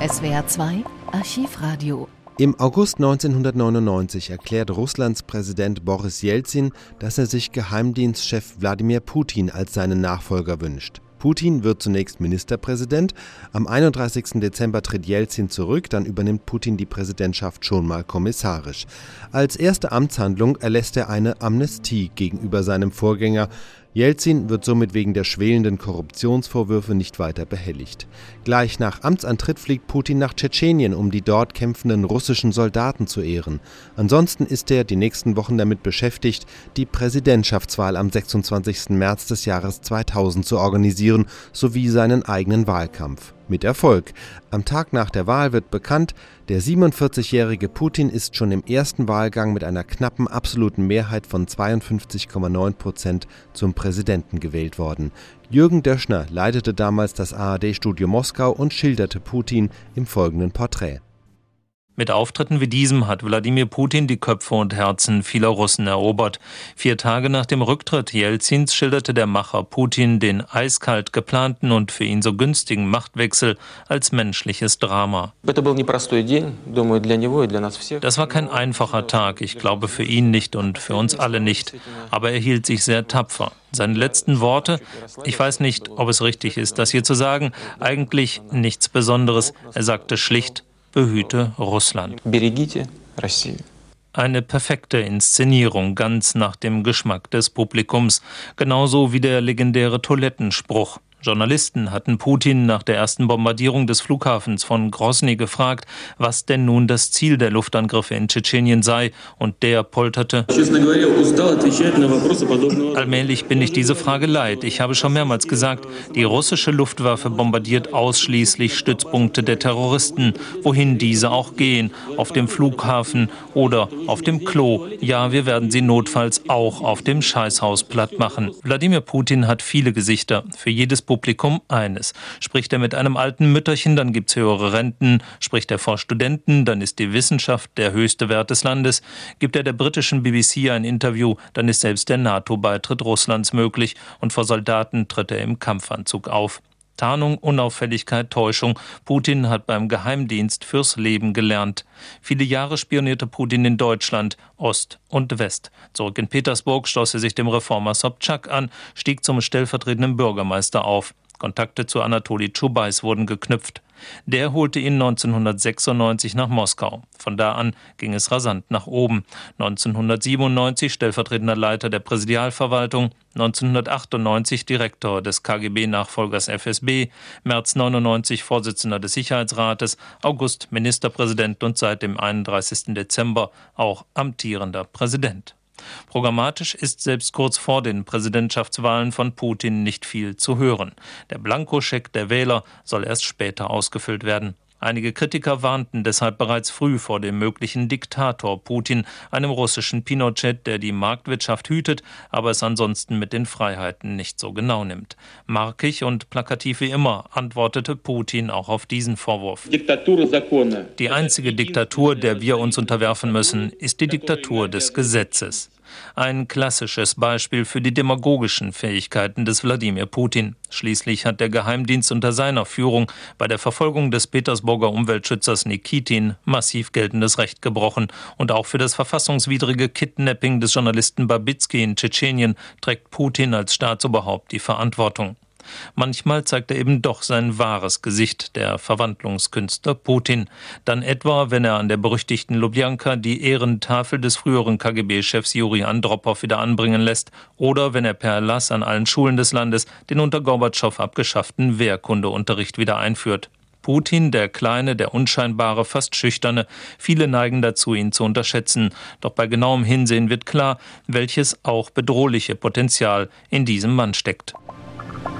SWR 2 Archivradio. Im August 1999 erklärt Russlands Präsident Boris Jelzin, dass er sich Geheimdienstchef Wladimir Putin als seinen Nachfolger wünscht. Putin wird zunächst Ministerpräsident. Am 31. Dezember tritt Jelzin zurück, dann übernimmt Putin die Präsidentschaft schon mal kommissarisch. Als erste Amtshandlung erlässt er eine Amnestie gegenüber seinem Vorgänger. Jelzin wird somit wegen der schwelenden Korruptionsvorwürfe nicht weiter behelligt. Gleich nach Amtsantritt fliegt Putin nach Tschetschenien, um die dort kämpfenden russischen Soldaten zu ehren. Ansonsten ist er die nächsten Wochen damit beschäftigt, die Präsidentschaftswahl am 26. März des Jahres 2000 zu organisieren, sowie seinen eigenen Wahlkampf mit Erfolg. Am Tag nach der Wahl wird bekannt, der 47-jährige Putin ist schon im ersten Wahlgang mit einer knappen absoluten Mehrheit von 52,9 Prozent zum Präsidenten gewählt worden. Jürgen Döschner leitete damals das ARD-Studio Moskau und schilderte Putin im folgenden Porträt. Mit Auftritten wie diesem hat Wladimir Putin die Köpfe und Herzen vieler Russen erobert. Vier Tage nach dem Rücktritt Jelzins schilderte der Macher Putin den eiskalt geplanten und für ihn so günstigen Machtwechsel als menschliches Drama. Das war kein einfacher Tag, ich glaube für ihn nicht und für uns alle nicht, aber er hielt sich sehr tapfer. Seine letzten Worte, ich weiß nicht, ob es richtig ist, das hier zu sagen, eigentlich nichts Besonderes. Er sagte schlicht, behüte Russland. Eine perfekte Inszenierung, ganz nach dem Geschmack des Publikums, genauso wie der legendäre Toilettenspruch. Journalisten hatten Putin nach der ersten Bombardierung des Flughafens von Grosny gefragt, was denn nun das Ziel der Luftangriffe in Tschetschenien sei, und der polterte. Allmählich bin ich diese Frage leid. Ich habe schon mehrmals gesagt, die russische Luftwaffe bombardiert ausschließlich Stützpunkte der Terroristen, wohin diese auch gehen, auf dem Flughafen oder auf dem Klo. Ja, wir werden sie notfalls auch auf dem Scheißhaus platt machen. Wladimir Putin hat viele Gesichter. Für jedes Publikum eines. Spricht er mit einem alten Mütterchen, dann gibt es höhere Renten. Spricht er vor Studenten, dann ist die Wissenschaft der höchste Wert des Landes. Gibt er der britischen BBC ein Interview, dann ist selbst der NATO-Beitritt Russlands möglich und vor Soldaten tritt er im Kampfanzug auf. Tarnung, Unauffälligkeit, Täuschung. Putin hat beim Geheimdienst fürs Leben gelernt. Viele Jahre spionierte Putin in Deutschland, Ost und West. Zurück in Petersburg schloss er sich dem Reformer Sobchak an, stieg zum stellvertretenden Bürgermeister auf. Kontakte zu Anatoli Tschubais wurden geknüpft. Der holte ihn 1996 nach Moskau. Von da an ging es rasant nach oben. 1997 stellvertretender Leiter der Präsidialverwaltung, 1998 Direktor des KGB-Nachfolgers FSB, März 99 Vorsitzender des Sicherheitsrates, August Ministerpräsident und seit dem 31. Dezember auch amtierender Präsident. Programmatisch ist selbst kurz vor den Präsidentschaftswahlen von Putin nicht viel zu hören. Der Blankoscheck der Wähler soll erst später ausgefüllt werden. Einige Kritiker warnten deshalb bereits früh vor dem möglichen Diktator Putin, einem russischen Pinochet, der die Marktwirtschaft hütet, aber es ansonsten mit den Freiheiten nicht so genau nimmt. Markig und plakativ wie immer antwortete Putin auch auf diesen Vorwurf. Die einzige Diktatur, der wir uns unterwerfen müssen, ist die Diktatur des Gesetzes. Ein klassisches Beispiel für die demagogischen Fähigkeiten des Wladimir Putin. Schließlich hat der Geheimdienst unter seiner Führung bei der Verfolgung des Petersburger Umweltschützers Nikitin massiv geltendes Recht gebrochen. Und auch für das verfassungswidrige Kidnapping des Journalisten Babitsky in Tschetschenien trägt Putin als Staatsoberhaupt die Verantwortung. Manchmal zeigt er eben doch sein wahres Gesicht, der Verwandlungskünstler Putin. Dann etwa, wenn er an der berüchtigten Lubjanka die Ehrentafel des früheren KGB-Chefs Juri Andropow wieder anbringen lässt oder wenn er per Erlass an allen Schulen des Landes den unter Gorbatschow abgeschafften Wehrkundeunterricht wieder einführt. Putin, der kleine, der unscheinbare, fast schüchterne, viele neigen dazu, ihn zu unterschätzen. Doch bei genauem Hinsehen wird klar, welches auch bedrohliche Potenzial in diesem Mann steckt.